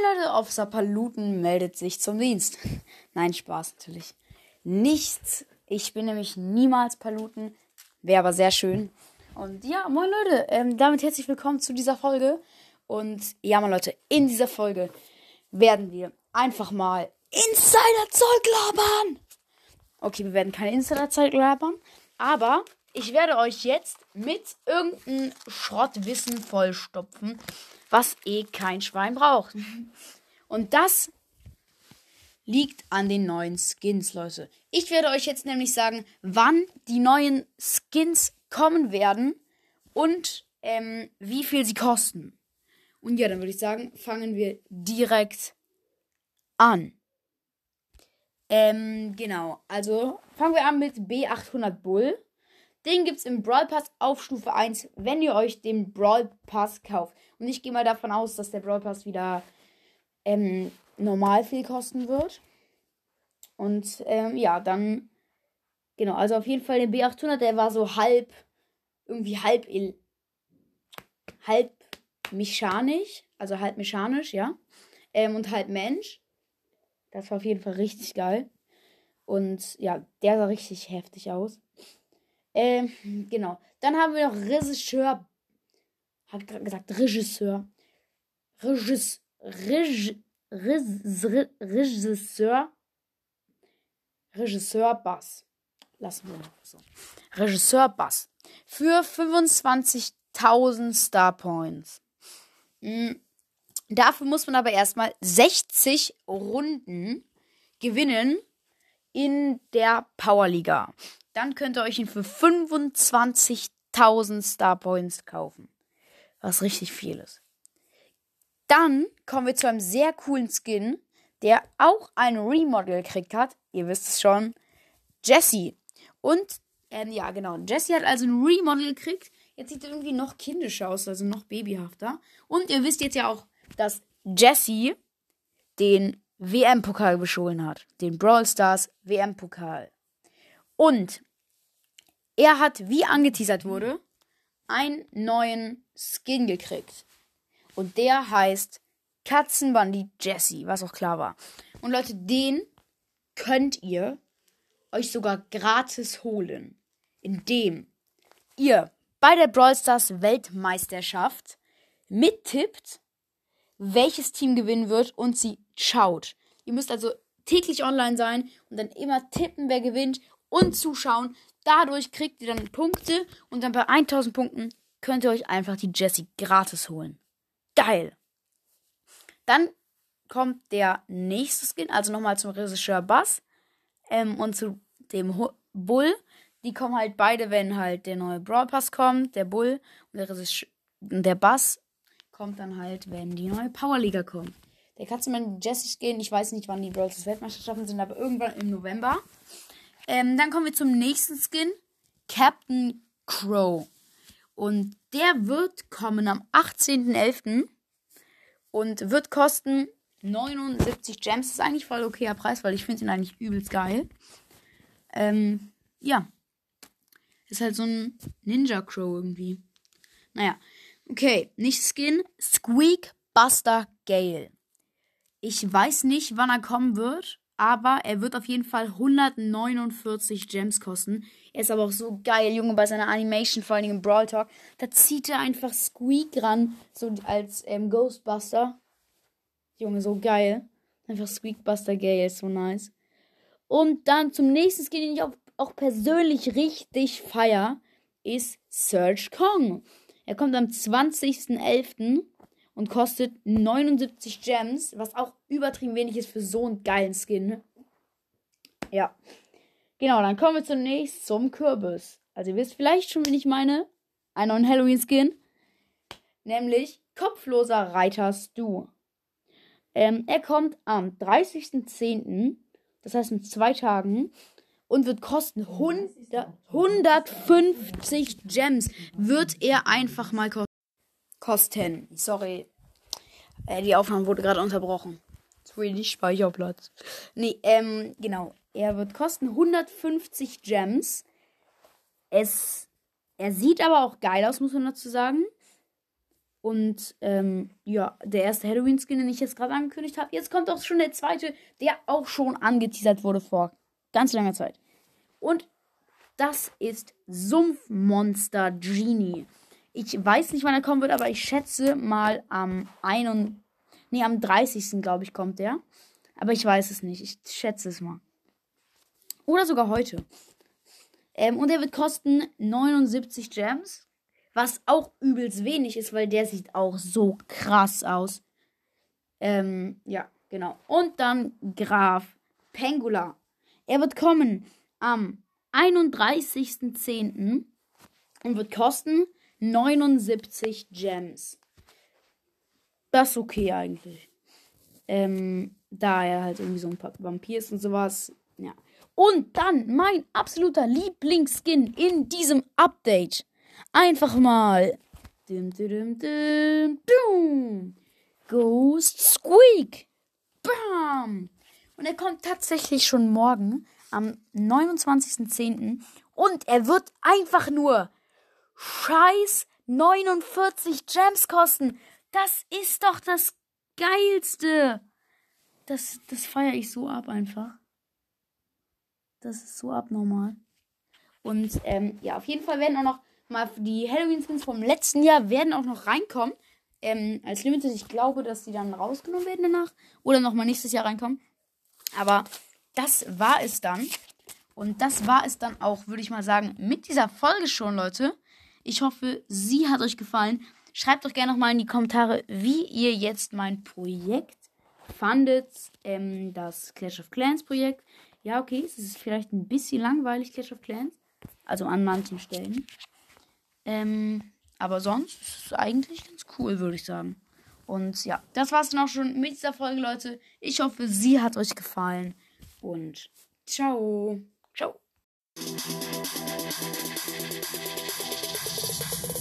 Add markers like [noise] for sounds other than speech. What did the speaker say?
Moin Leute, Officer Paluten meldet sich zum Dienst. [laughs] Nein, Spaß natürlich. Nichts. Ich bin nämlich niemals Paluten. Wäre aber sehr schön. Und ja, moin Leute, ähm, damit herzlich willkommen zu dieser Folge. Und ja, moin Leute, in dieser Folge werden wir einfach mal Insider-Zeug labern. Okay, wir werden keine Insider-Zeug labern, aber ich werde euch jetzt mit irgendeinem Schrottwissen vollstopfen, was eh kein Schwein braucht. Und das liegt an den neuen Skins, Leute. Ich werde euch jetzt nämlich sagen, wann die neuen Skins kommen werden und ähm, wie viel sie kosten. Und ja, dann würde ich sagen, fangen wir direkt an. Ähm, genau. Also fangen wir an mit B800 Bull. Den gibt es im Brawl Pass auf Stufe 1, wenn ihr euch den Brawl Pass kauft. Und ich gehe mal davon aus, dass der Brawl Pass wieder ähm, normal viel kosten wird. Und ähm, ja, dann. Genau, also auf jeden Fall den B800, der war so halb. Irgendwie halb. halb mechanisch. Also halb mechanisch, ja. Ähm, und halb Mensch. Das war auf jeden Fall richtig geil. Und ja, der sah richtig heftig aus. Ähm, genau. Dann haben wir noch Regisseur. Hat gerade gesagt, Regisseur. Regisseur. Regisseur. Regisseur Bass. Lassen wir noch so. Regisseur Bass. Für 25.000 Star Points. Mhm. Dafür muss man aber erstmal 60 Runden gewinnen in der Powerliga. Dann könnt ihr euch ihn für 25.000 Star Points kaufen. Was richtig viel ist. Dann kommen wir zu einem sehr coolen Skin, der auch ein Remodel gekriegt hat. Ihr wisst es schon. Jesse. Und, ähm, ja, genau. Jesse hat also ein Remodel gekriegt. Jetzt sieht er irgendwie noch kindischer aus, also noch babyhafter. Und ihr wisst jetzt ja auch, dass Jesse den WM-Pokal bestohlen hat. Den Brawl Stars WM-Pokal. Und er hat, wie angeteasert wurde, einen neuen Skin gekriegt. Und der heißt Katzenbandit Jesse, was auch klar war. Und Leute, den könnt ihr euch sogar gratis holen, indem ihr bei der Brawl Stars Weltmeisterschaft mittippt, welches Team gewinnen wird und sie schaut. Ihr müsst also täglich online sein und dann immer tippen, wer gewinnt und zuschauen. Dadurch kriegt ihr dann Punkte und dann bei 1000 Punkten könnt ihr euch einfach die Jessie gratis holen. Geil! Dann kommt der nächste Skin, also nochmal zum Regisseur Bass ähm, und zu dem Ho Bull. Die kommen halt beide, wenn halt der neue Brawl Pass kommt, der Bull und der, der Bass kommt dann halt, wenn die neue Powerliga kommt. Der Katzenmann Jesse Skin, ich weiß nicht, wann die Brawl Weltmeisterschaften sind, aber irgendwann im November. Ähm, dann kommen wir zum nächsten Skin. Captain Crow. Und der wird kommen am 18.11. und wird kosten 79 Gems. Das ist eigentlich voll okayer Preis, weil ich finde ihn eigentlich übelst geil. Ähm, ja. Ist halt so ein Ninja Crow irgendwie. Naja. Okay, nicht Skin. Squeak Buster Gale. Ich weiß nicht, wann er kommen wird aber er wird auf jeden Fall 149 Gems kosten. Er ist aber auch so geil, Junge, bei seiner Animation, vor allem im Brawl Talk. Da zieht er einfach Squeak ran, so als ähm, Ghostbuster. Junge, so geil. Einfach Squeakbuster Gale, so nice. Und dann zum nächsten Skin, den ich auch, auch persönlich richtig feier, ist Search Kong. Er kommt am 20.11 und kostet 79 Gems, was auch übertrieben wenig ist für so einen geilen Skin. Ja. Genau, dann kommen wir zunächst zum Kürbis. Also ihr wisst vielleicht schon, wen ich meine. Einen neuen Halloween-Skin. Nämlich Kopfloser Reiter Stu. Ähm, er kommt am 30.10., das heißt in zwei Tagen, und wird kosten 100, 150 Gems. Wird er einfach mal kosten kosten. Sorry. Äh, die Aufnahme wurde gerade unterbrochen. Zu wenig Speicherplatz. Nee, ähm, genau. Er wird kosten 150 Gems. Es, er sieht aber auch geil aus, muss man dazu sagen. Und ähm, ja, der erste Halloween-Skin, den ich jetzt gerade angekündigt habe. Jetzt kommt auch schon der zweite, der auch schon angeteasert wurde vor ganz langer Zeit. Und das ist Sumpfmonster Genie. Ich weiß nicht, wann er kommen wird, aber ich schätze mal am 1. Nee, am 30. glaube ich, kommt der. Aber ich weiß es nicht. Ich schätze es mal. Oder sogar heute. Ähm, und er wird kosten 79 Gems. Was auch übelst wenig ist, weil der sieht auch so krass aus. Ähm, ja, genau. Und dann Graf Pengula. Er wird kommen am 31.10. und wird kosten 79 Gems. Das ist okay eigentlich. Ähm, da er halt irgendwie so ein Vampir ist und sowas. Ja. Und dann mein absoluter Lieblingsskin in diesem Update. Einfach mal. Dum, dum, dum, dum, Ghost Squeak. Bam. Und er kommt tatsächlich schon morgen am 29.10. Und er wird einfach nur scheiß 49 Gems kosten. Das ist doch das Geilste. Das, das feiere ich so ab einfach. Das ist so abnormal. Und ähm, ja, auf jeden Fall werden auch noch mal die Halloween-Skins vom letzten Jahr werden auch noch reinkommen. Ähm, als Limited. Ich glaube, dass die dann rausgenommen werden danach. Oder nochmal nächstes Jahr reinkommen. Aber das war es dann. Und das war es dann auch, würde ich mal sagen, mit dieser Folge schon, Leute. Ich hoffe, sie hat euch gefallen. Schreibt doch gerne nochmal in die Kommentare, wie ihr jetzt mein Projekt fandet. Ähm, das Clash of Clans Projekt. Ja, okay, es ist vielleicht ein bisschen langweilig, Clash of Clans. Also an manchen Stellen. Ähm, aber sonst ist es eigentlich ganz cool, würde ich sagen. Und ja, das war's dann auch schon mit dieser Folge, Leute. Ich hoffe, sie hat euch gefallen. Und ciao. Ciao. Thank you.